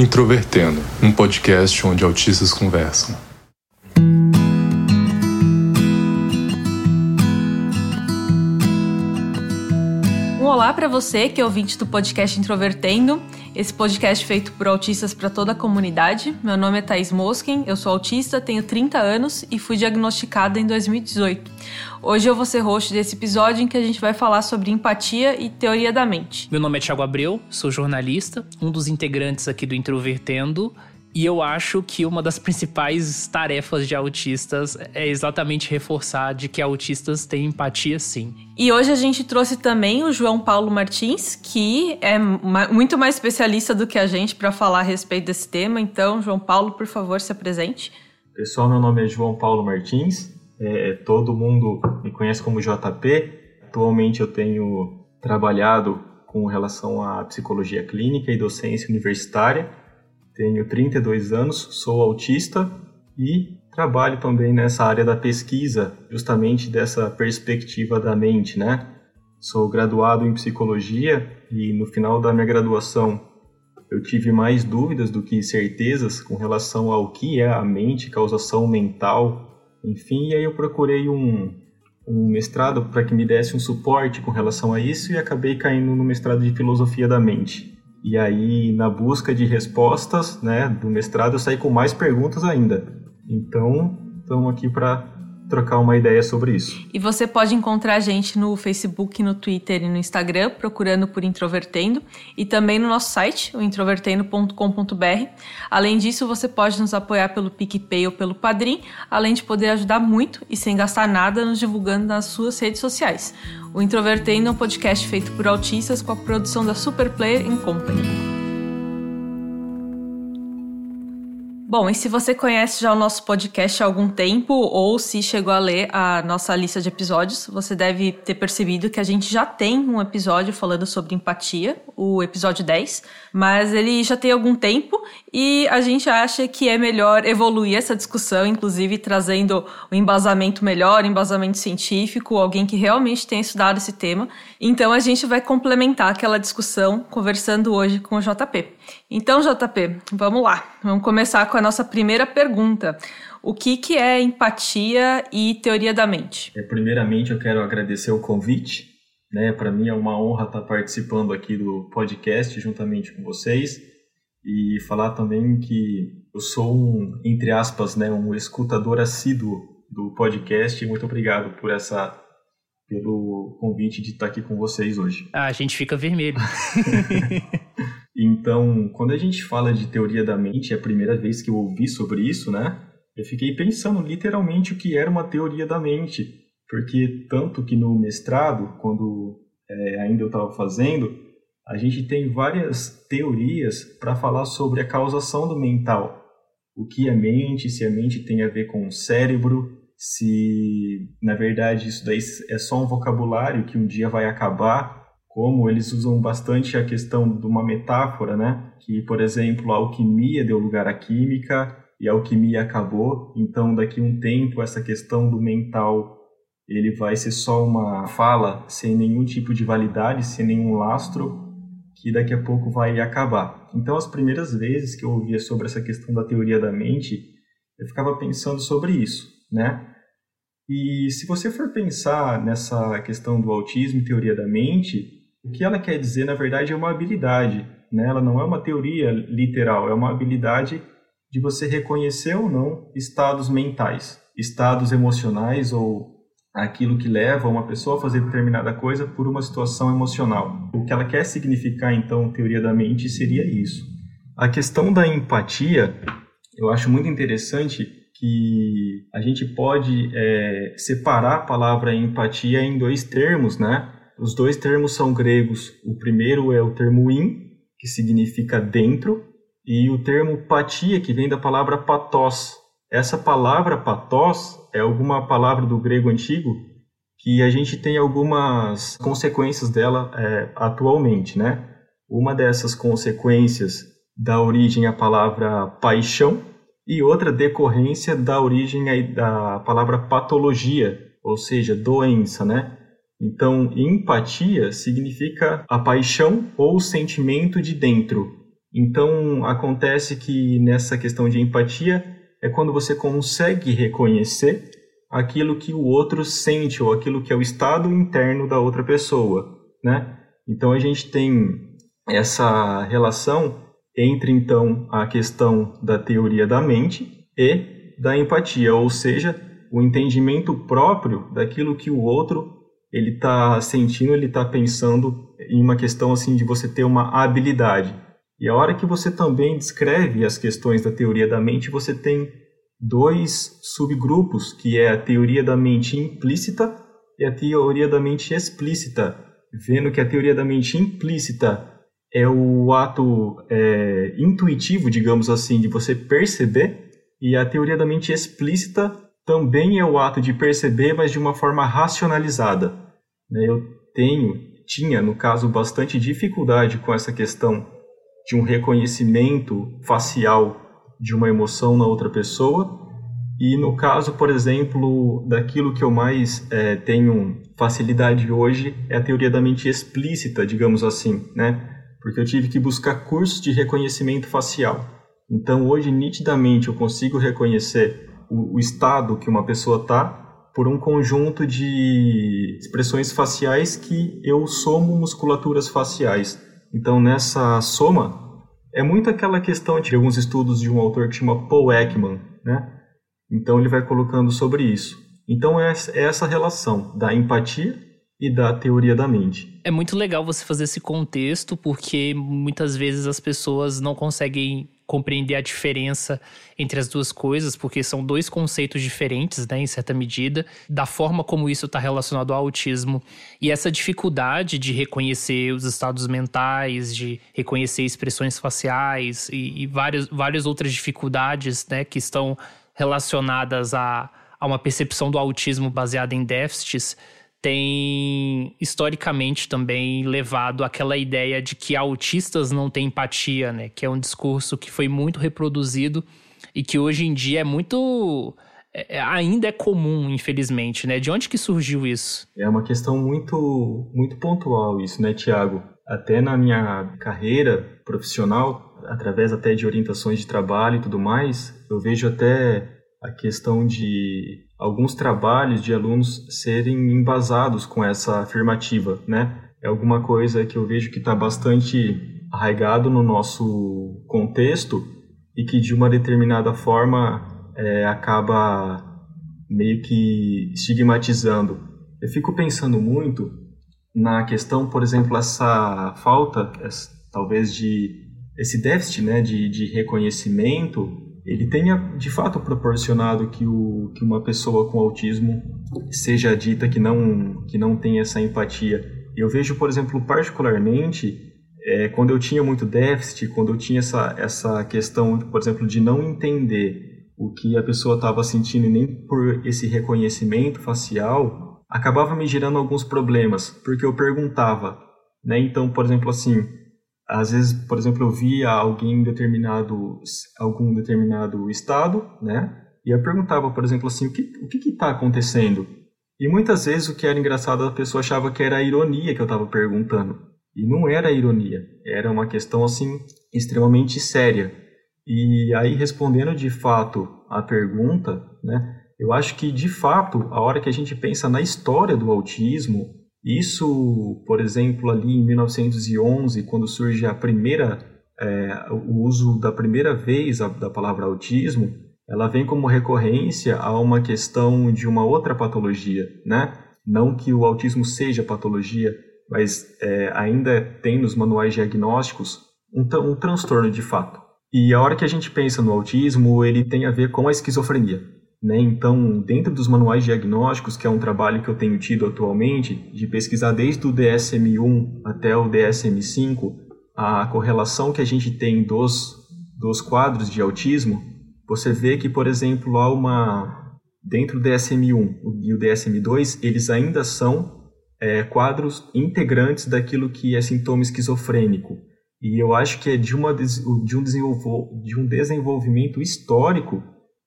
Introvertendo, um podcast onde autistas conversam. Um olá para você que é ouvinte do podcast Introvertendo. Esse podcast feito por autistas para toda a comunidade. Meu nome é Thais Mosken, eu sou autista, tenho 30 anos e fui diagnosticada em 2018. Hoje eu vou ser host desse episódio em que a gente vai falar sobre empatia e teoria da mente. Meu nome é Thiago Abreu, sou jornalista, um dos integrantes aqui do Introvertendo e eu acho que uma das principais tarefas de autistas é exatamente reforçar de que autistas têm empatia sim. E hoje a gente trouxe também o João Paulo Martins, que é muito mais especialista do que a gente para falar a respeito desse tema. Então, João Paulo, por favor, se apresente. Pessoal, meu nome é João Paulo Martins. É, todo mundo me conhece como JP. Atualmente eu tenho trabalhado com relação à psicologia clínica e docência universitária tenho 32 anos, sou autista e trabalho também nessa área da pesquisa, justamente dessa perspectiva da mente, né? Sou graduado em psicologia e no final da minha graduação eu tive mais dúvidas do que certezas com relação ao que é a mente, causação mental, enfim, e aí eu procurei um, um mestrado para que me desse um suporte com relação a isso e acabei caindo no mestrado de filosofia da mente. E aí, na busca de respostas né, do mestrado, eu saí com mais perguntas ainda. Então, estamos aqui para trocar uma ideia sobre isso. E você pode encontrar a gente no Facebook, no Twitter e no Instagram, procurando por Introvertendo, e também no nosso site, o introvertendo.com.br. Além disso, você pode nos apoiar pelo PicPay ou pelo Padrim, além de poder ajudar muito e sem gastar nada nos divulgando nas suas redes sociais. O Introvertendo é um podcast feito por autistas com a produção da Superplayer Company. Bom, e se você conhece já o nosso podcast há algum tempo ou se chegou a ler a nossa lista de episódios, você deve ter percebido que a gente já tem um episódio falando sobre empatia, o episódio 10, mas ele já tem algum tempo e a gente acha que é melhor evoluir essa discussão, inclusive trazendo um embasamento melhor, embasamento científico, alguém que realmente tenha estudado esse tema. Então a gente vai complementar aquela discussão conversando hoje com o JP. Então, JP, vamos lá. Vamos começar com a nossa primeira pergunta. O que, que é empatia e teoria da mente? É, primeiramente, eu quero agradecer o convite. Né? Para mim é uma honra estar participando aqui do podcast juntamente com vocês e falar também que eu sou um, entre aspas, né, um escutador assíduo do podcast. Muito obrigado por essa pelo convite de estar aqui com vocês hoje. Ah, a gente fica vermelho. Então, quando a gente fala de teoria da mente, é a primeira vez que eu ouvi sobre isso, né? Eu fiquei pensando literalmente o que era uma teoria da mente, porque tanto que no mestrado, quando é, ainda eu estava fazendo, a gente tem várias teorias para falar sobre a causação do mental. O que é mente, se a mente tem a ver com o cérebro, se na verdade isso daí é só um vocabulário que um dia vai acabar como eles usam bastante a questão de uma metáfora, né? Que, por exemplo, a alquimia deu lugar à química e a alquimia acabou, então daqui a um tempo essa questão do mental ele vai ser só uma fala sem nenhum tipo de validade, sem nenhum lastro, que daqui a pouco vai acabar. Então, as primeiras vezes que eu ouvia sobre essa questão da teoria da mente, eu ficava pensando sobre isso, né? E se você for pensar nessa questão do autismo e teoria da mente, o que ela quer dizer, na verdade, é uma habilidade. Né? Ela não é uma teoria literal, é uma habilidade de você reconhecer ou não estados mentais, estados emocionais ou aquilo que leva uma pessoa a fazer determinada coisa por uma situação emocional. O que ela quer significar, então, teoria da mente, seria isso. A questão da empatia, eu acho muito interessante que a gente pode é, separar a palavra empatia em dois termos, né? Os dois termos são gregos. O primeiro é o termo in, que significa dentro, e o termo patia, que vem da palavra patos. Essa palavra patos é alguma palavra do grego antigo que a gente tem algumas consequências dela é, atualmente, né? Uma dessas consequências dá origem à palavra paixão e outra decorrência dá origem à palavra patologia, ou seja, doença, né? Então, empatia significa a paixão ou o sentimento de dentro. Então, acontece que nessa questão de empatia é quando você consegue reconhecer aquilo que o outro sente ou aquilo que é o estado interno da outra pessoa, né? Então a gente tem essa relação entre então a questão da teoria da mente e da empatia, ou seja, o entendimento próprio daquilo que o outro ele está sentindo, ele está pensando em uma questão assim de você ter uma habilidade. E a hora que você também descreve as questões da teoria da mente, você tem dois subgrupos, que é a teoria da mente implícita e a teoria da mente explícita, vendo que a teoria da mente implícita é o ato é, intuitivo, digamos assim, de você perceber, e a teoria da mente explícita também é o ato de perceber, mas de uma forma racionalizada. Né? Eu tenho, tinha, no caso, bastante dificuldade com essa questão de um reconhecimento facial de uma emoção na outra pessoa. E no caso, por exemplo, daquilo que eu mais é, tenho facilidade hoje é a teoria da mente explícita, digamos assim, né? Porque eu tive que buscar cursos de reconhecimento facial. Então, hoje, nitidamente, eu consigo reconhecer o, o estado que uma pessoa está por um conjunto de expressões faciais que eu somo musculaturas faciais. Então, nessa soma, é muito aquela questão de alguns estudos de um autor que chama Paul Ekman, né? Então ele vai colocando sobre isso. Então é, é essa relação da empatia e da teoria da mente. É muito legal você fazer esse contexto, porque muitas vezes as pessoas não conseguem compreender a diferença entre as duas coisas, porque são dois conceitos diferentes, né, em certa medida, da forma como isso está relacionado ao autismo. E essa dificuldade de reconhecer os estados mentais, de reconhecer expressões faciais e, e várias, várias outras dificuldades né, que estão relacionadas a, a uma percepção do autismo baseada em déficits tem historicamente também levado aquela ideia de que autistas não têm empatia, né? Que é um discurso que foi muito reproduzido e que hoje em dia é muito é, é, ainda é comum, infelizmente, né? De onde que surgiu isso? É uma questão muito muito pontual isso, né, Tiago? Até na minha carreira profissional, através até de orientações de trabalho e tudo mais, eu vejo até a questão de alguns trabalhos de alunos serem embasados com essa afirmativa, né? É alguma coisa que eu vejo que está bastante arraigado no nosso contexto e que de uma determinada forma é, acaba meio que estigmatizando. Eu fico pensando muito na questão, por exemplo, essa falta, essa, talvez de esse déficit, né, de, de reconhecimento ele tenha de fato proporcionado que, o, que uma pessoa com autismo seja dita que não, que não tem essa empatia. Eu vejo, por exemplo, particularmente, é, quando eu tinha muito déficit, quando eu tinha essa, essa questão, por exemplo, de não entender o que a pessoa estava sentindo e nem por esse reconhecimento facial, acabava me gerando alguns problemas, porque eu perguntava, né? Então, por exemplo, assim, às vezes, por exemplo, eu via alguém em determinado, algum determinado estado, né? E eu perguntava, por exemplo, assim, o que o que está acontecendo? E muitas vezes o que era engraçado, a pessoa achava que era a ironia que eu estava perguntando. E não era ironia, era uma questão, assim, extremamente séria. E aí, respondendo de fato a pergunta, né? Eu acho que, de fato, a hora que a gente pensa na história do autismo, isso, por exemplo, ali em 1911, quando surge a primeira, é, o uso da primeira vez a, da palavra autismo, ela vem como recorrência a uma questão de uma outra patologia, né? Não que o autismo seja patologia, mas é, ainda tem nos manuais diagnósticos um, um transtorno de fato. E a hora que a gente pensa no autismo, ele tem a ver com a esquizofrenia. Né? Então, dentro dos manuais diagnósticos, que é um trabalho que eu tenho tido atualmente, de pesquisar desde o DSM-1 até o DSM-5, a correlação que a gente tem dos, dos quadros de autismo, você vê que, por exemplo, há uma. Dentro do DSM-1 e o DSM-2, eles ainda são é, quadros integrantes daquilo que é sintoma esquizofrênico. E eu acho que é de, uma, de, um, de um desenvolvimento histórico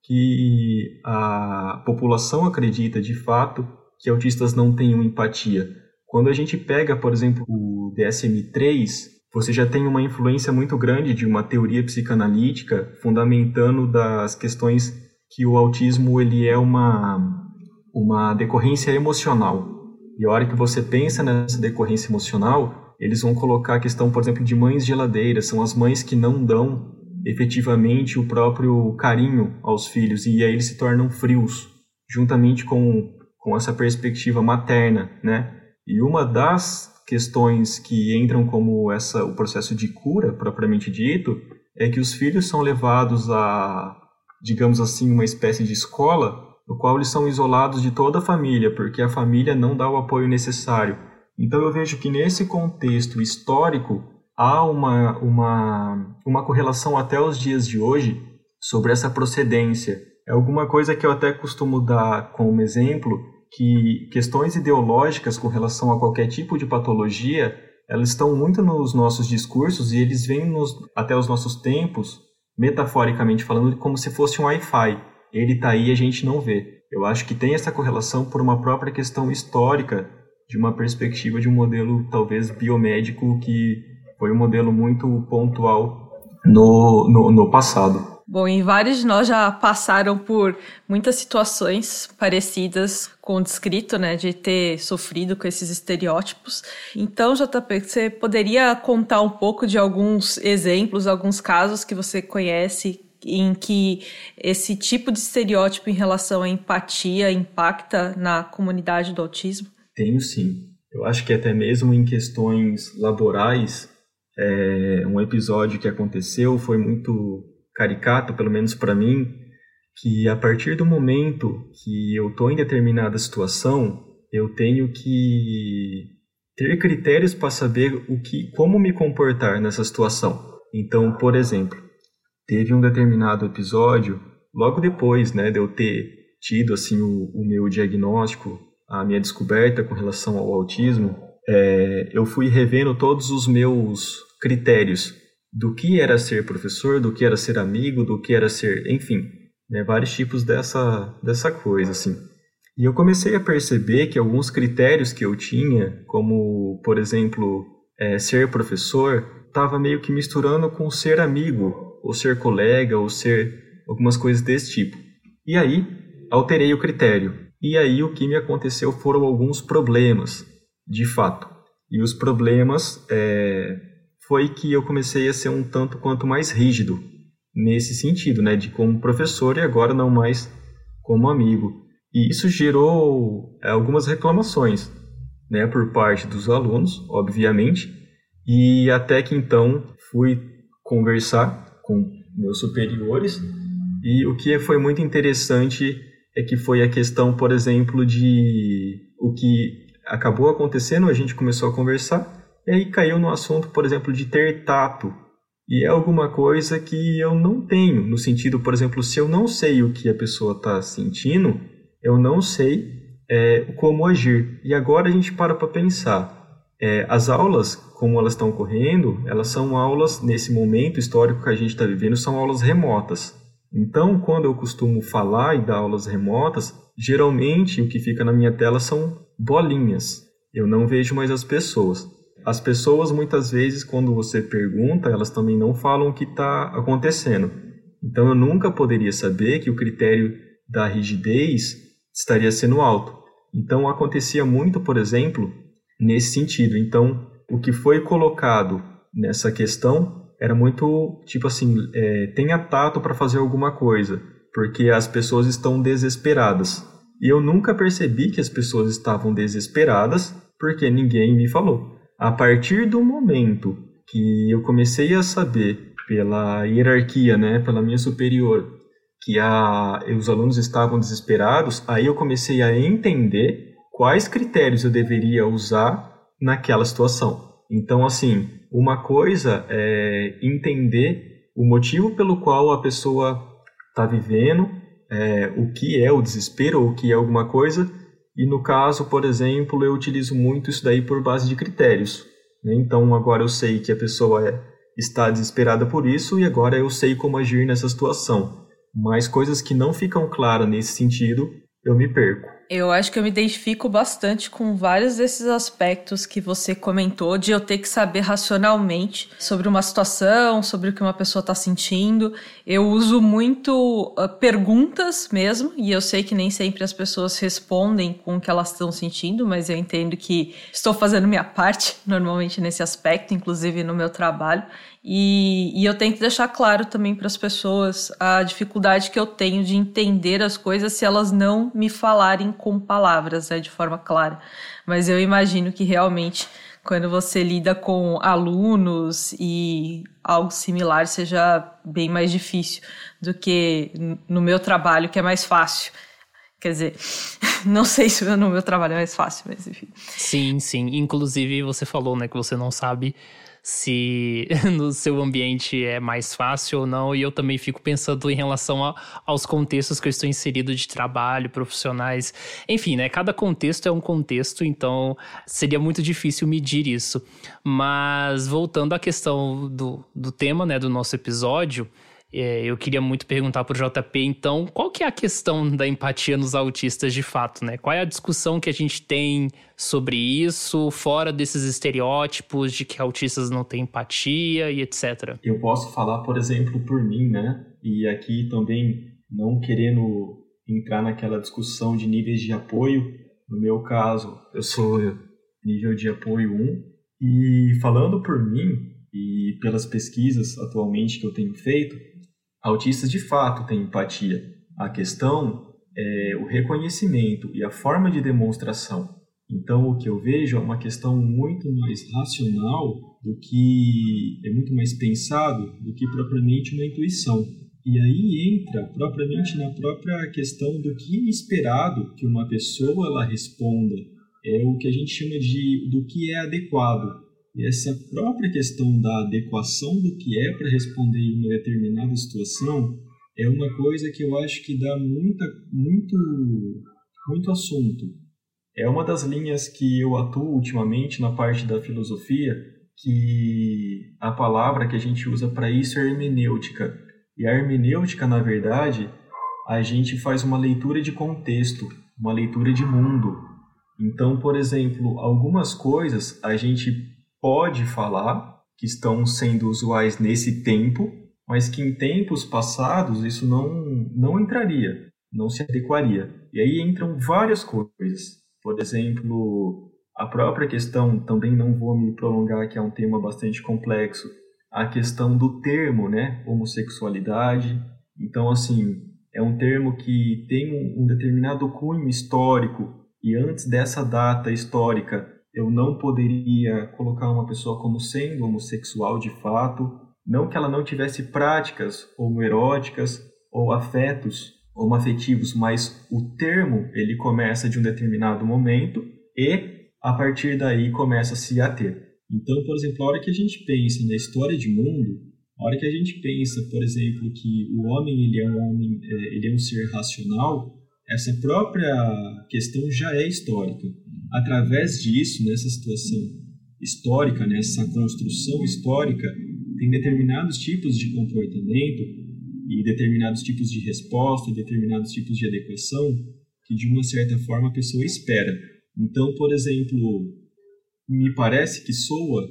que a população acredita de fato que autistas não tenham empatia. Quando a gente pega, por exemplo, o DSM-3, você já tem uma influência muito grande de uma teoria psicanalítica fundamentando das questões que o autismo ele é uma uma decorrência emocional. E a hora que você pensa nessa decorrência emocional, eles vão colocar a questão, por exemplo, de mães geladeiras, são as mães que não dão efetivamente o próprio carinho aos filhos e aí eles se tornam frios, juntamente com, com essa perspectiva materna, né? E uma das questões que entram como essa o processo de cura propriamente dito é que os filhos são levados a, digamos assim, uma espécie de escola no qual eles são isolados de toda a família, porque a família não dá o apoio necessário. Então eu vejo que nesse contexto histórico há uma, uma, uma correlação até os dias de hoje sobre essa procedência. É alguma coisa que eu até costumo dar como exemplo, que questões ideológicas com relação a qualquer tipo de patologia, elas estão muito nos nossos discursos e eles vêm nos, até os nossos tempos, metaforicamente falando, como se fosse um Wi-Fi. Ele está aí e a gente não vê. Eu acho que tem essa correlação por uma própria questão histórica, de uma perspectiva de um modelo talvez biomédico que foi um modelo muito pontual no, no, no passado. Bom, e vários de nós já passaram por muitas situações parecidas com o descrito, né, de ter sofrido com esses estereótipos. Então, JP, você poderia contar um pouco de alguns exemplos, alguns casos que você conhece em que esse tipo de estereótipo em relação à empatia impacta na comunidade do autismo? Tenho sim. Eu acho que até mesmo em questões laborais, é, um episódio que aconteceu foi muito caricato, pelo menos para mim, que a partir do momento que eu estou em determinada situação, eu tenho que ter critérios para saber o que, como me comportar nessa situação. Então, por exemplo, teve um determinado episódio, logo depois, né, de eu ter tido assim o, o meu diagnóstico, a minha descoberta com relação ao autismo, é, eu fui revendo todos os meus critérios do que era ser professor, do que era ser amigo, do que era ser, enfim, né, vários tipos dessa, dessa coisa, assim. E eu comecei a perceber que alguns critérios que eu tinha, como, por exemplo, é, ser professor, estava meio que misturando com ser amigo, ou ser colega, ou ser algumas coisas desse tipo. E aí, alterei o critério. E aí, o que me aconteceu foram alguns problemas, de fato. E os problemas é, foi que eu comecei a ser um tanto quanto mais rígido nesse sentido, né, de como professor e agora não mais como amigo. E isso gerou é, algumas reclamações, né, por parte dos alunos, obviamente, e até que então fui conversar com meus superiores e o que foi muito interessante é que foi a questão, por exemplo, de o que acabou acontecendo, a gente começou a conversar e aí caiu no assunto, por exemplo, de ter tato. E é alguma coisa que eu não tenho, no sentido, por exemplo, se eu não sei o que a pessoa está sentindo, eu não sei é, como agir. E agora a gente para para pensar. É, as aulas, como elas estão ocorrendo, elas são aulas, nesse momento histórico que a gente está vivendo, são aulas remotas. Então, quando eu costumo falar e dar aulas remotas, geralmente o que fica na minha tela são bolinhas. Eu não vejo mais as pessoas as pessoas muitas vezes, quando você pergunta, elas também não falam o que está acontecendo. Então eu nunca poderia saber que o critério da rigidez estaria sendo alto. Então acontecia muito, por exemplo, nesse sentido. Então o que foi colocado nessa questão era muito tipo assim: é, tenha tato para fazer alguma coisa, porque as pessoas estão desesperadas. E eu nunca percebi que as pessoas estavam desesperadas porque ninguém me falou. A partir do momento que eu comecei a saber pela hierarquia, né, pela minha superior, que a, os alunos estavam desesperados, aí eu comecei a entender quais critérios eu deveria usar naquela situação. Então, assim, uma coisa é entender o motivo pelo qual a pessoa está vivendo, é, o que é o desespero ou o que é alguma coisa, e no caso, por exemplo, eu utilizo muito isso daí por base de critérios. Né? Então agora eu sei que a pessoa é, está desesperada por isso e agora eu sei como agir nessa situação. Mas coisas que não ficam claras nesse sentido, eu me perco. Eu acho que eu me identifico bastante com vários desses aspectos que você comentou, de eu ter que saber racionalmente sobre uma situação, sobre o que uma pessoa está sentindo. Eu uso muito uh, perguntas mesmo, e eu sei que nem sempre as pessoas respondem com o que elas estão sentindo, mas eu entendo que estou fazendo minha parte normalmente nesse aspecto, inclusive no meu trabalho. E, e, eu tento deixar claro também para as pessoas a dificuldade que eu tenho de entender as coisas se elas não me falarem com palavras, né, de forma clara. Mas eu imagino que realmente, quando você lida com alunos e algo similar, seja bem mais difícil do que no meu trabalho, que é mais fácil. Quer dizer, não sei se no meu trabalho é mais fácil, mas enfim. Sim, sim. Inclusive, você falou, né, que você não sabe se no seu ambiente é mais fácil ou não. E eu também fico pensando em relação a, aos contextos que eu estou inserido de trabalho, profissionais. Enfim, né? Cada contexto é um contexto, então seria muito difícil medir isso. Mas voltando à questão do, do tema, né, do nosso episódio. É, eu queria muito perguntar para o JP, então, qual que é a questão da empatia nos autistas de fato, né? Qual é a discussão que a gente tem sobre isso, fora desses estereótipos de que autistas não têm empatia e etc? Eu posso falar, por exemplo, por mim, né? E aqui também não querendo entrar naquela discussão de níveis de apoio. No meu caso, eu sou nível de apoio 1. E falando por mim e pelas pesquisas atualmente que eu tenho feito, Autistas de fato têm empatia. A questão é o reconhecimento e a forma de demonstração. Então, o que eu vejo é uma questão muito mais racional do que é muito mais pensado do que propriamente uma intuição. E aí entra propriamente na própria questão do que é esperado que uma pessoa ela responda. É o que a gente chama de do que é adequado. E essa própria questão da adequação do que é para responder uma determinada situação é uma coisa que eu acho que dá muita, muito, muito assunto. É uma das linhas que eu atuo ultimamente na parte da filosofia, que a palavra que a gente usa para isso é hermenêutica. E a hermenêutica, na verdade, a gente faz uma leitura de contexto, uma leitura de mundo. Então, por exemplo, algumas coisas a gente pode falar que estão sendo usuais nesse tempo, mas que em tempos passados isso não, não entraria, não se adequaria. E aí entram várias coisas. Por exemplo, a própria questão, também não vou me prolongar, que é um tema bastante complexo, a questão do termo, né, homossexualidade. Então, assim, é um termo que tem um determinado cunho histórico e antes dessa data histórica eu não poderia colocar uma pessoa como sendo homossexual de fato, não que ela não tivesse práticas homoeróticas ou afetos homoafetivos, mas o termo ele começa de um determinado momento e a partir daí começa-se a ter. Então, por exemplo, a hora que a gente pensa na história de mundo, a hora que a gente pensa, por exemplo, que o homem ele é um homem, é, ele é um ser racional, essa própria questão já é histórica através disso, nessa situação histórica, nessa construção histórica, tem determinados tipos de comportamento e determinados tipos de resposta e determinados tipos de adequação que, de uma certa forma, a pessoa espera. Então, por exemplo, me parece que soa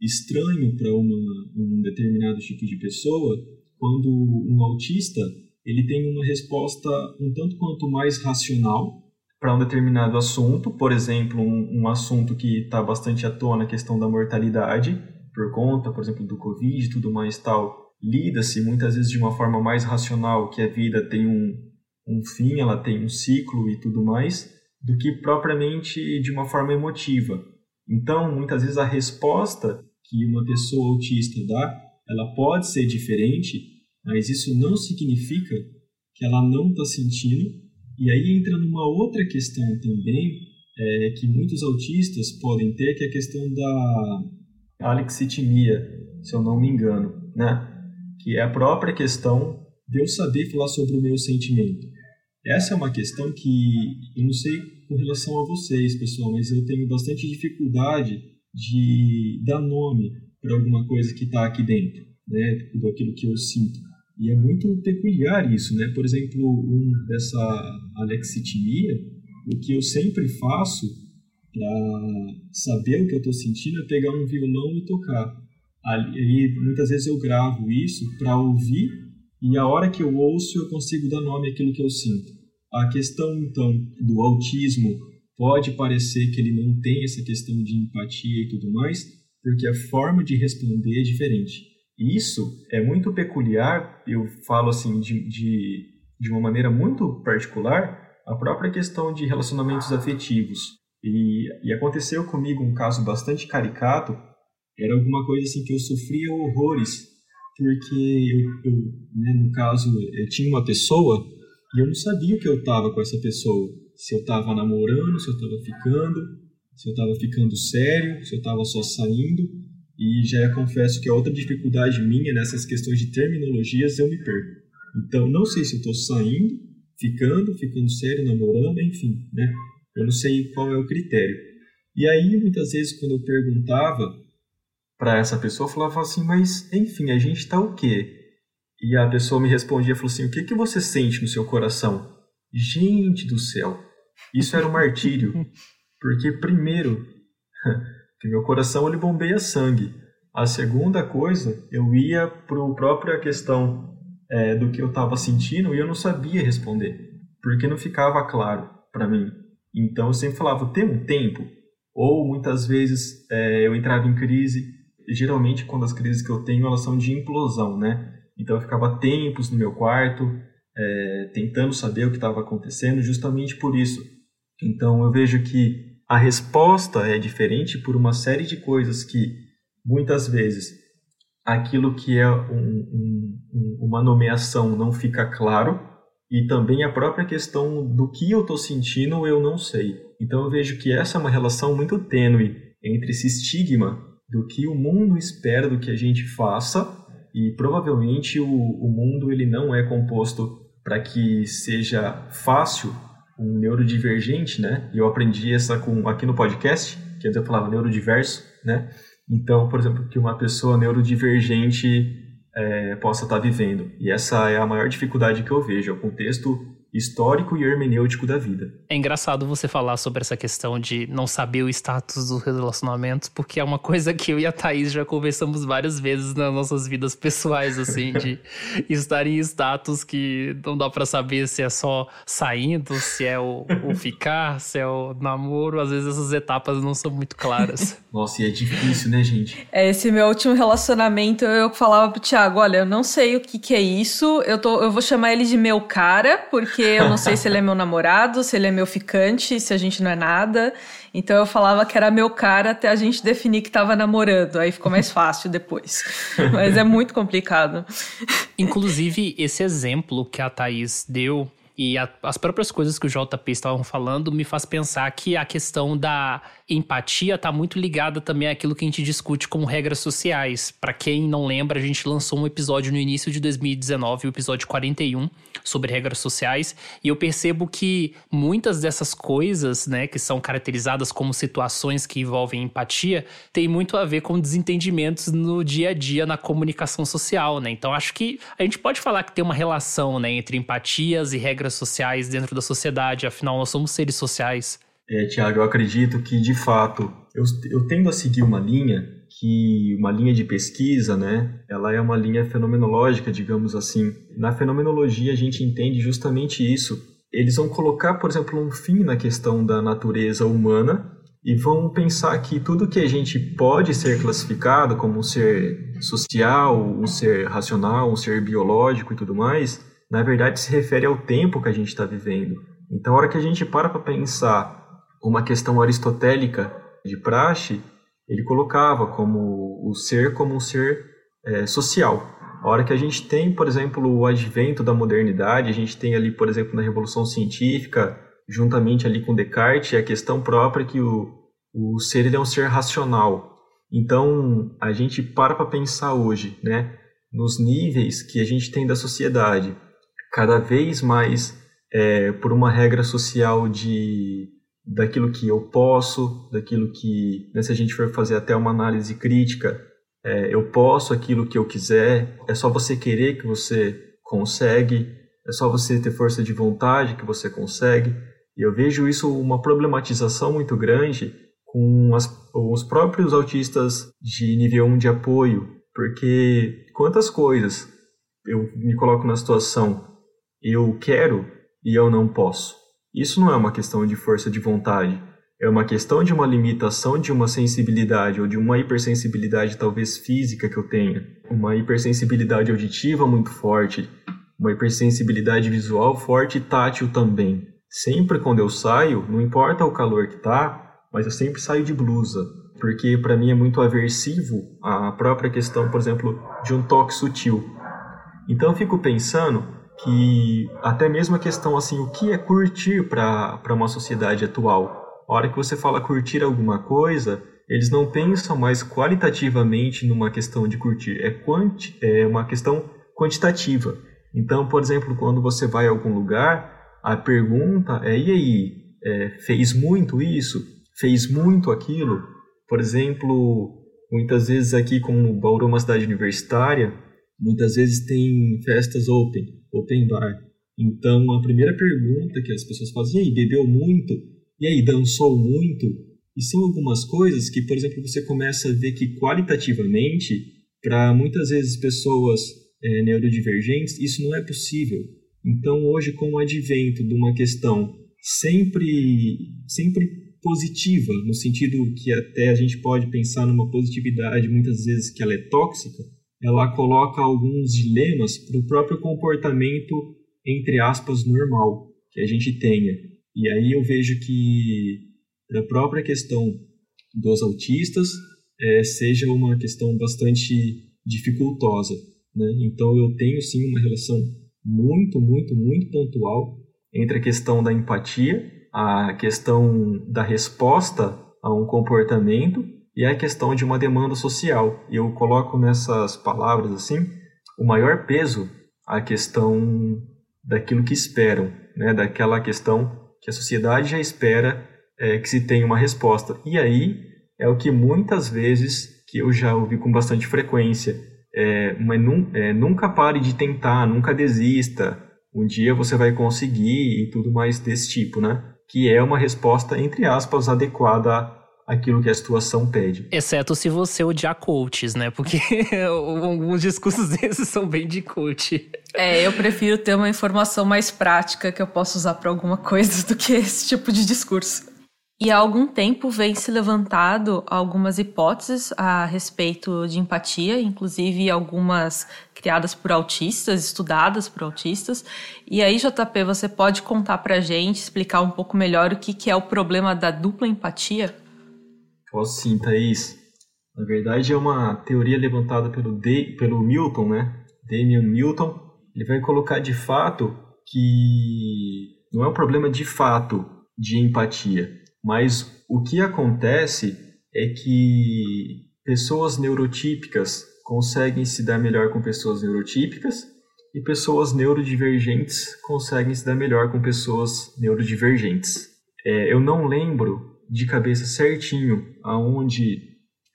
estranho para um determinado tipo de pessoa quando um autista ele tem uma resposta um tanto quanto mais racional para um determinado assunto, por exemplo, um, um assunto que está bastante à tona, a questão da mortalidade, por conta, por exemplo, do Covid e tudo mais tal, lida-se muitas vezes de uma forma mais racional, que a vida tem um, um fim, ela tem um ciclo e tudo mais, do que propriamente de uma forma emotiva. Então, muitas vezes a resposta que uma pessoa autista dá, ela pode ser diferente, mas isso não significa que ela não está sentindo e aí entra numa outra questão também, é, que muitos autistas podem ter, que é a questão da alexitimia, se eu não me engano, né? Que é a própria questão de eu saber falar sobre o meu sentimento. Essa é uma questão que eu não sei com relação a vocês, pessoal, mas eu tenho bastante dificuldade de dar nome para alguma coisa que está aqui dentro, né? Daquilo que eu sinto. E é muito peculiar isso, né? Por exemplo, um dessa alexitimia o que eu sempre faço para saber o que eu estou sentindo é pegar um violão e tocar. Aí muitas vezes eu gravo isso para ouvir e a hora que eu ouço eu consigo dar nome àquilo que eu sinto. A questão então do autismo pode parecer que ele não tem essa questão de empatia e tudo mais, porque a forma de responder é diferente. Isso é muito peculiar, eu falo assim de, de, de uma maneira muito particular, a própria questão de relacionamentos afetivos. E, e aconteceu comigo um caso bastante caricato, era alguma coisa assim que eu sofria horrores, porque eu, eu né, no caso, eu tinha uma pessoa e eu não sabia o que eu estava com essa pessoa. Se eu estava namorando, se eu estava ficando, se eu estava ficando sério, se eu estava só saindo. E já confesso que a outra dificuldade minha nessas questões de terminologias eu me perco. Então, não sei se eu estou saindo, ficando, ficando sério, namorando, enfim, né? Eu não sei qual é o critério. E aí, muitas vezes, quando eu perguntava para essa pessoa, eu falava assim, mas, enfim, a gente está o quê? E a pessoa me respondia, falou assim, o que, que você sente no seu coração? Gente do céu, isso era um martírio. Porque, primeiro, que meu coração ele bombeia sangue. A segunda coisa, eu ia para a própria questão é, do que eu estava sentindo e eu não sabia responder, porque não ficava claro para mim. Então eu sempre falava, tem um tempo? Ou muitas vezes é, eu entrava em crise, geralmente quando as crises que eu tenho elas são de implosão, né? Então eu ficava tempos no meu quarto, é, tentando saber o que estava acontecendo, justamente por isso. Então eu vejo que a resposta é diferente por uma série de coisas que muitas vezes aquilo que é um, um, uma nomeação não fica claro e também a própria questão do que eu estou sentindo eu não sei. Então eu vejo que essa é uma relação muito tênue entre esse estigma do que o mundo espera do que a gente faça e provavelmente o, o mundo ele não é composto para que seja fácil um neurodivergente, né? E eu aprendi essa com aqui no podcast, que antes eu falava neurodiverso, né? Então, por exemplo, que uma pessoa neurodivergente é, possa estar vivendo. E essa é a maior dificuldade que eu vejo, é o contexto histórico e hermenêutico da vida. É engraçado você falar sobre essa questão de não saber o status dos relacionamentos, porque é uma coisa que eu e a Thaís já conversamos várias vezes nas nossas vidas pessoais, assim, de estar em status que não dá para saber se é só saindo, se é o, o, ficar, se é o namoro. Às vezes essas etapas não são muito claras. Nossa, e é difícil, né, gente? É, esse meu último relacionamento, eu falava pro Thiago, olha, eu não sei o que que é isso, eu, tô, eu vou chamar ele de meu cara, porque porque eu não sei se ele é meu namorado, se ele é meu ficante, se a gente não é nada. Então eu falava que era meu cara até a gente definir que tava namorando. Aí ficou mais fácil depois. Mas é muito complicado. Inclusive, esse exemplo que a Thaís deu e a, as próprias coisas que o JP estavam falando me faz pensar que a questão da empatia está muito ligada também àquilo que a gente discute como regras sociais. Para quem não lembra, a gente lançou um episódio no início de 2019, o episódio 41, sobre regras sociais, e eu percebo que muitas dessas coisas, né, que são caracterizadas como situações que envolvem empatia, tem muito a ver com desentendimentos no dia a dia na comunicação social, né? Então acho que a gente pode falar que tem uma relação, né, entre empatias e regras sociais dentro da sociedade, afinal nós somos seres sociais. É, Tiago, eu acredito que, de fato, eu, eu tendo a seguir uma linha que uma linha de pesquisa, né, ela é uma linha fenomenológica, digamos assim. Na fenomenologia a gente entende justamente isso. Eles vão colocar, por exemplo, um fim na questão da natureza humana e vão pensar que tudo que a gente pode ser classificado como um ser social, um ser racional, um ser biológico e tudo mais, na verdade se refere ao tempo que a gente está vivendo. Então, a hora que a gente para para pensar uma questão aristotélica de praxe, ele colocava como o ser como um ser é, social. A hora que a gente tem, por exemplo, o advento da modernidade, a gente tem ali, por exemplo, na Revolução Científica, juntamente ali com Descartes, a questão própria que o, o ser ele é um ser racional. Então, a gente para para pensar hoje, né, nos níveis que a gente tem da sociedade, cada vez mais é, por uma regra social de daquilo que eu posso, daquilo que, né, se a gente for fazer até uma análise crítica, é, eu posso aquilo que eu quiser, é só você querer que você consegue, é só você ter força de vontade que você consegue. E eu vejo isso uma problematização muito grande com as, os próprios autistas de nível 1 de apoio, porque quantas coisas eu me coloco na situação eu quero e eu não posso. Isso não é uma questão de força de vontade, é uma questão de uma limitação de uma sensibilidade ou de uma hipersensibilidade talvez física que eu tenha, uma hipersensibilidade auditiva muito forte, uma hipersensibilidade visual forte e tátil também. Sempre quando eu saio, não importa o calor que tá, mas eu sempre saio de blusa, porque para mim é muito aversivo a própria questão, por exemplo, de um toque sutil. Então eu fico pensando que até mesmo a questão assim, o que é curtir para uma sociedade atual? A hora que você fala curtir alguma coisa, eles não pensam mais qualitativamente numa questão de curtir, é, quanti, é uma questão quantitativa. Então, por exemplo, quando você vai a algum lugar, a pergunta é: e aí, é, fez muito isso? Fez muito aquilo? Por exemplo, muitas vezes aqui, como Bauru é uma cidade universitária, muitas vezes tem festas open, open bar. Então, a primeira pergunta que as pessoas fazem, e aí, bebeu muito? E aí, dançou muito? E são algumas coisas que, por exemplo, você começa a ver que qualitativamente, para muitas vezes pessoas é, neurodivergentes, isso não é possível. Então, hoje, com o advento de uma questão sempre, sempre positiva, no sentido que até a gente pode pensar numa positividade, muitas vezes que ela é tóxica, ela coloca alguns dilemas para o próprio comportamento, entre aspas, normal que a gente tenha. E aí eu vejo que a própria questão dos autistas é, seja uma questão bastante dificultosa. Né? Então eu tenho sim uma relação muito, muito, muito pontual entre a questão da empatia, a questão da resposta a um comportamento e a questão de uma demanda social. E eu coloco nessas palavras assim o maior peso a questão daquilo que esperam, né? daquela questão que a sociedade já espera é, que se tenha uma resposta. E aí é o que muitas vezes, que eu já ouvi com bastante frequência, é, mas é, nunca pare de tentar, nunca desista, um dia você vai conseguir e tudo mais desse tipo, né? Que é uma resposta, entre aspas, adequada àquilo que a situação pede. Exceto se você odiar coaches, né? Porque alguns discursos desses são bem de coach. É, eu prefiro ter uma informação mais prática que eu possa usar para alguma coisa do que esse tipo de discurso. E há algum tempo vem se levantado algumas hipóteses a respeito de empatia, inclusive algumas criadas por autistas, estudadas por autistas. E aí, JP, você pode contar para a gente, explicar um pouco melhor o que, que é o problema da dupla empatia? Posso sim, Thaís. Na verdade, é uma teoria levantada pelo, De, pelo Milton, né? Damian Milton. Ele vai colocar de fato que não é um problema de fato de empatia mas o que acontece é que pessoas neurotípicas conseguem se dar melhor com pessoas neurotípicas e pessoas neurodivergentes conseguem se dar melhor com pessoas neurodivergentes. É, eu não lembro de cabeça certinho aonde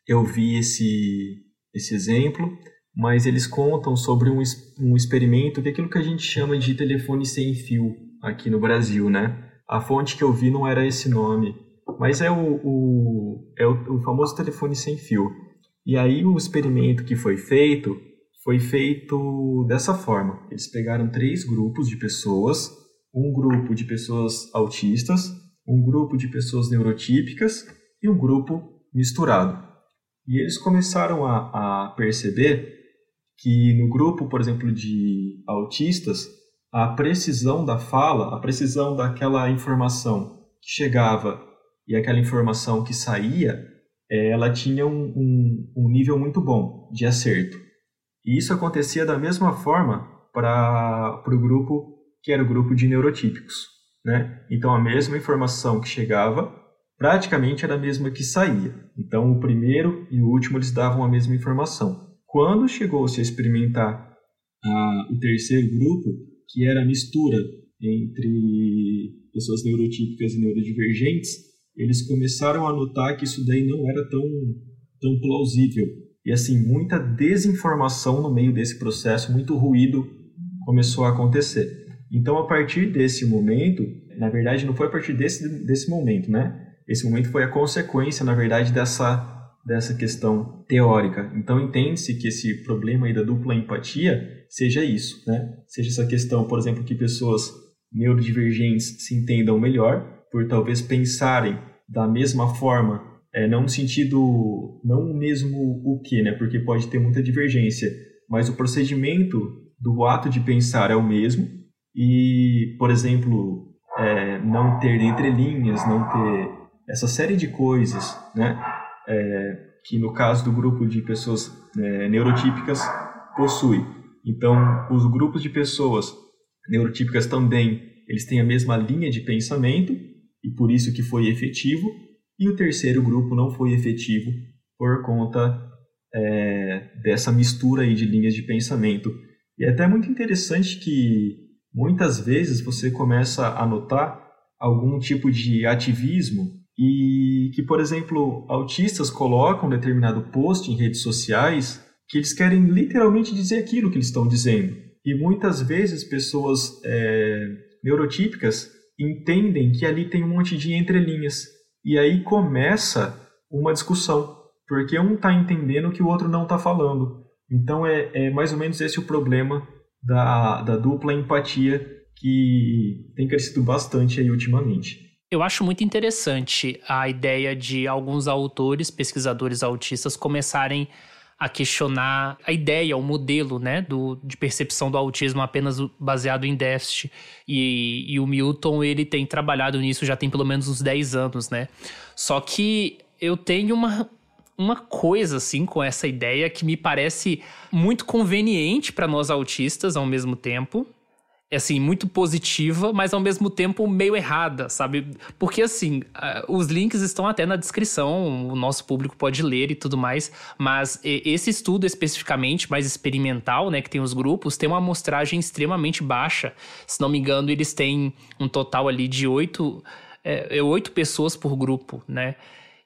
eu vi esse, esse exemplo, mas eles contam sobre um, um experimento que é aquilo que a gente chama de telefone sem fio aqui no Brasil, né? A fonte que eu vi não era esse nome, mas é o, o é o, o famoso telefone sem fio. E aí o experimento que foi feito foi feito dessa forma. Eles pegaram três grupos de pessoas, um grupo de pessoas autistas, um grupo de pessoas neurotípicas e um grupo misturado. E eles começaram a, a perceber que no grupo, por exemplo, de autistas, a precisão da fala, a precisão daquela informação que chegava e aquela informação que saía, é, ela tinha um, um, um nível muito bom de acerto. E isso acontecia da mesma forma para o grupo que era o grupo de neurotípicos. Né? Então, a mesma informação que chegava praticamente era a mesma que saía. Então, o primeiro e o último eles davam a mesma informação. Quando chegou-se a experimentar o terceiro grupo, que era a mistura entre pessoas neurotípicas e neurodivergentes, eles começaram a notar que isso daí não era tão, tão plausível. E assim, muita desinformação no meio desse processo, muito ruído começou a acontecer. Então, a partir desse momento, na verdade, não foi a partir desse, desse momento, né? Esse momento foi a consequência, na verdade, dessa dessa questão teórica. Então entende-se que esse problema aí da dupla empatia seja isso, né? Seja essa questão, por exemplo, que pessoas neurodivergentes se entendam melhor por talvez pensarem da mesma forma, é, não no sentido, não o mesmo o que, né? Porque pode ter muita divergência, mas o procedimento do ato de pensar é o mesmo e, por exemplo, é, não ter entrelinhas, não ter essa série de coisas, né? é, que no caso do grupo de pessoas é, neurotípicas possui. Então, os grupos de pessoas neurotípicas também, eles têm a mesma linha de pensamento e por isso que foi efetivo. E o terceiro grupo não foi efetivo por conta é, dessa mistura aí de linhas de pensamento. E é até muito interessante que muitas vezes você começa a notar algum tipo de ativismo e que, por exemplo, autistas colocam determinado post em redes sociais que eles querem literalmente dizer aquilo que eles estão dizendo. E muitas vezes pessoas é, neurotípicas entendem que ali tem um monte de entrelinhas. E aí começa uma discussão, porque um está entendendo que o outro não está falando. Então é, é mais ou menos esse o problema da, da dupla empatia que tem crescido bastante aí ultimamente. Eu acho muito interessante a ideia de alguns autores, pesquisadores autistas, começarem a questionar a ideia, o modelo né, do, de percepção do autismo apenas baseado em déficit. E, e o Milton ele tem trabalhado nisso já tem pelo menos uns 10 anos, né? Só que eu tenho uma, uma coisa assim com essa ideia que me parece muito conveniente para nós autistas ao mesmo tempo, assim, muito positiva, mas ao mesmo tempo meio errada, sabe? Porque, assim, os links estão até na descrição, o nosso público pode ler e tudo mais, mas esse estudo especificamente, mais experimental, né, que tem os grupos, tem uma amostragem extremamente baixa. Se não me engano, eles têm um total ali de oito, é, oito pessoas por grupo, né?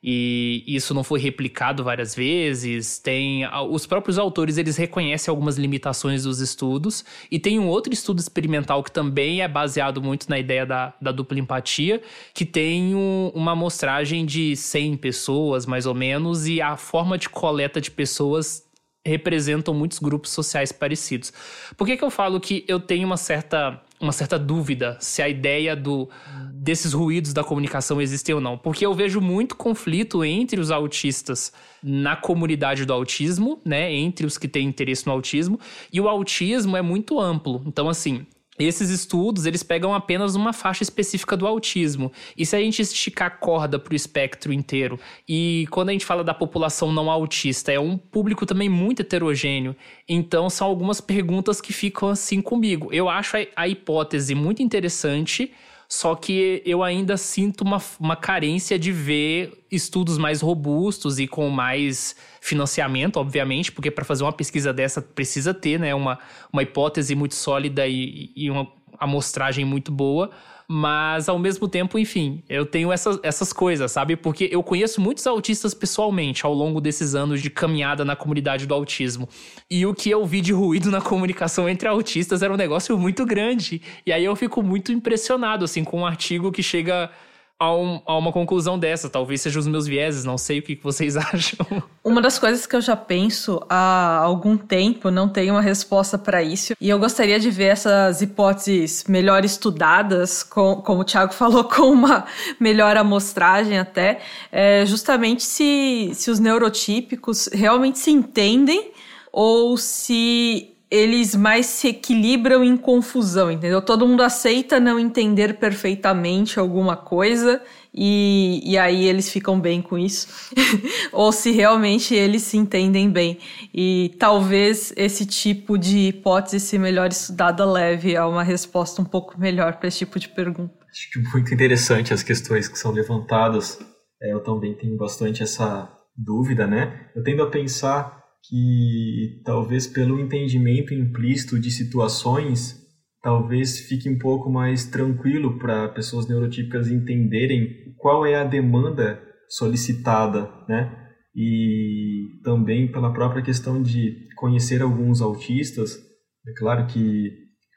E isso não foi replicado várias vezes. Tem os próprios autores eles reconhecem algumas limitações dos estudos e tem um outro estudo experimental que também é baseado muito na ideia da, da dupla empatia, que tem um, uma amostragem de 100 pessoas mais ou menos e a forma de coleta de pessoas representam muitos grupos sociais parecidos. Por que, que eu falo que eu tenho uma certa, uma certa dúvida se a ideia do, desses ruídos da comunicação existem ou não? Porque eu vejo muito conflito entre os autistas na comunidade do autismo, né? Entre os que têm interesse no autismo, e o autismo é muito amplo. Então, assim, esses estudos, eles pegam apenas uma faixa específica do autismo. E se a gente esticar a corda para o espectro inteiro, e quando a gente fala da população não autista, é um público também muito heterogêneo. Então, são algumas perguntas que ficam assim comigo. Eu acho a, hipótese muito interessante, só que eu ainda sinto uma, uma carência de ver estudos mais robustos e com mais financiamento, obviamente, porque para fazer uma pesquisa dessa precisa ter né, uma, uma hipótese muito sólida e, e uma amostragem muito boa. Mas ao mesmo tempo, enfim, eu tenho essas, essas coisas, sabe? Porque eu conheço muitos autistas pessoalmente ao longo desses anos de caminhada na comunidade do autismo. E o que eu vi de ruído na comunicação entre autistas era um negócio muito grande. E aí eu fico muito impressionado, assim, com um artigo que chega a, um, a, uma conclusão dessa. Talvez sejam os meus vieses, não sei o que vocês acham. Uma das coisas que eu já penso há algum tempo, não tenho uma resposta para isso, e eu gostaria de ver essas hipóteses melhor estudadas, com, como o Thiago falou, com uma melhor amostragem até, é justamente se, se os neurotípicos realmente se entendem ou se eles mais se equilibram em confusão, entendeu? Todo mundo aceita não entender perfeitamente alguma coisa e, e aí eles ficam bem com isso, ou se realmente eles se entendem bem. E talvez esse tipo de hipótese, se melhor estudada, leve a uma resposta um pouco melhor para esse tipo de pergunta. Acho que muito interessante as questões que são levantadas. É, eu também tenho bastante essa dúvida, né? Eu tendo a pensar que talvez pelo entendimento implícito de situações, talvez fique um pouco mais tranquilo para pessoas neurotípicas entenderem qual é a demanda solicitada, né? E também pela própria questão de conhecer alguns autistas, é claro que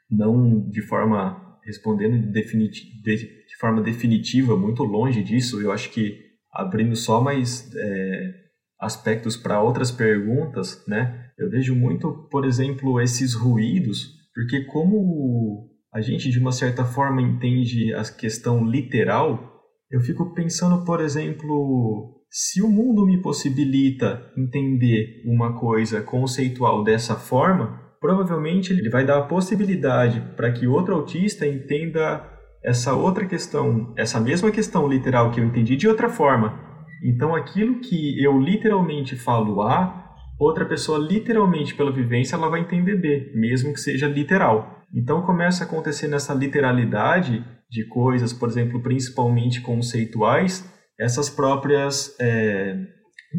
não de forma respondendo de, de, forma definitiva, muito longe disso. Eu acho que abrindo só mais é, aspectos para outras perguntas, né? Eu vejo muito, por exemplo, esses ruídos, porque como a gente de uma certa forma entende a questão literal, eu fico pensando, por exemplo, se o mundo me possibilita entender uma coisa conceitual dessa forma, provavelmente ele vai dar a possibilidade para que outro autista entenda essa outra questão, essa mesma questão literal que eu entendi de outra forma. Então aquilo que eu literalmente falo A, outra pessoa literalmente pela vivência ela vai entender B, mesmo que seja literal. Então começa a acontecer nessa literalidade de coisas, por exemplo, principalmente conceituais, essas próprias é,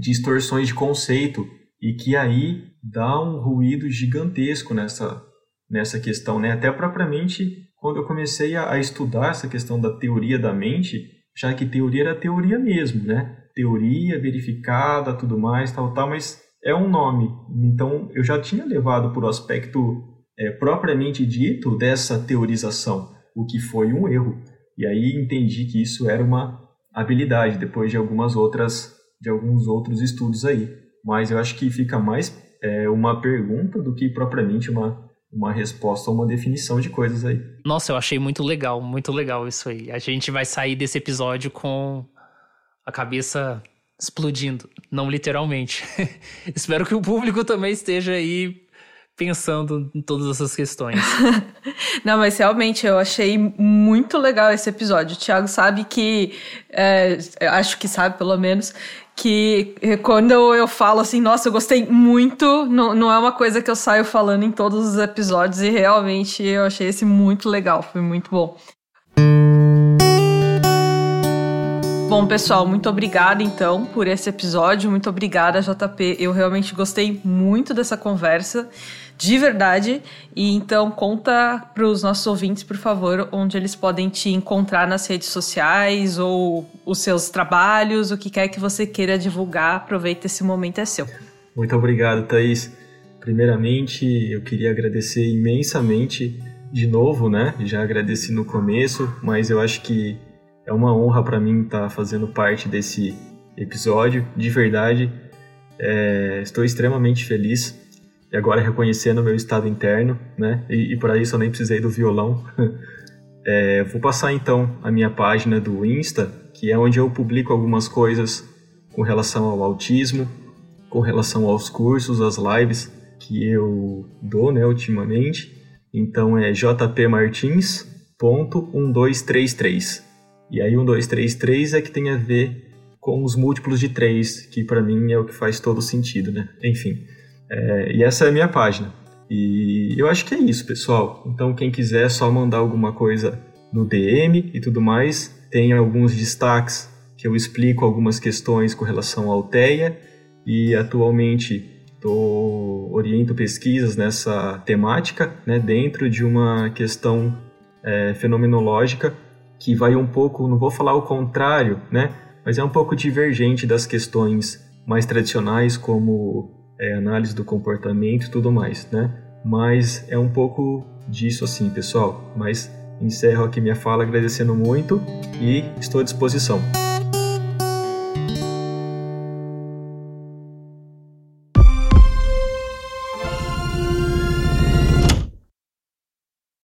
distorções de conceito e que aí dá um ruído gigantesco nessa nessa questão, né? Até propriamente quando eu comecei a, a, estudar essa questão da teoria da mente, já que teoria era teoria mesmo, né? Teoria verificada, tudo mais, tal, tal, mas é um nome. Então, eu já tinha levado por aspecto é, propriamente dito dessa teorização, o que foi um erro. E aí entendi que isso era uma habilidade, depois de algumas outras, de alguns outros estudos aí. Mas eu acho que fica mais é, uma pergunta do que propriamente uma uma resposta ou uma definição de coisas aí. Nossa, eu achei muito legal, muito legal isso aí. A gente vai sair desse episódio com a cabeça explodindo, não literalmente. Espero que o público também esteja aí pensando em todas essas questões. Não, mas realmente eu achei muito legal esse episódio. O Thiago sabe que, é, acho que sabe pelo menos, que quando eu falo assim, nossa, eu gostei muito, não, não é uma coisa que eu saio falando em todos os episódios e realmente eu achei esse muito legal, foi muito bom. Bom, pessoal, muito obrigada então por esse episódio, muito obrigada, JP. Eu realmente gostei muito dessa conversa de verdade. E então conta para os nossos ouvintes, por favor, onde eles podem te encontrar nas redes sociais ou os seus trabalhos, o que quer que você queira divulgar. Aproveita esse momento é seu. Muito obrigado, Thaís. Primeiramente, eu queria agradecer imensamente de novo, né? Já agradeci no começo, mas eu acho que é uma honra para mim estar tá fazendo parte desse episódio, de verdade. É, estou extremamente feliz e agora reconhecendo o meu estado interno, né? E, e para isso eu nem precisei do violão. é, vou passar então a minha página do Insta, que é onde eu publico algumas coisas com relação ao autismo, com relação aos cursos, às lives que eu dou, né, ultimamente. Então é jpmartins.1233. E aí 1233 é que tem a ver com os múltiplos de 3, que para mim é o que faz todo sentido, né? Enfim. É, e essa é a minha página. E eu acho que é isso, pessoal. Então, quem quiser só mandar alguma coisa no DM e tudo mais, tem alguns destaques que eu explico algumas questões com relação à alteia e atualmente tô, oriento pesquisas nessa temática, né, dentro de uma questão é, fenomenológica que vai um pouco, não vou falar o contrário, né, mas é um pouco divergente das questões mais tradicionais como é, análise do comportamento e tudo mais, né? Mas é um pouco disso assim, pessoal. Mas encerro aqui minha fala agradecendo muito e estou à disposição.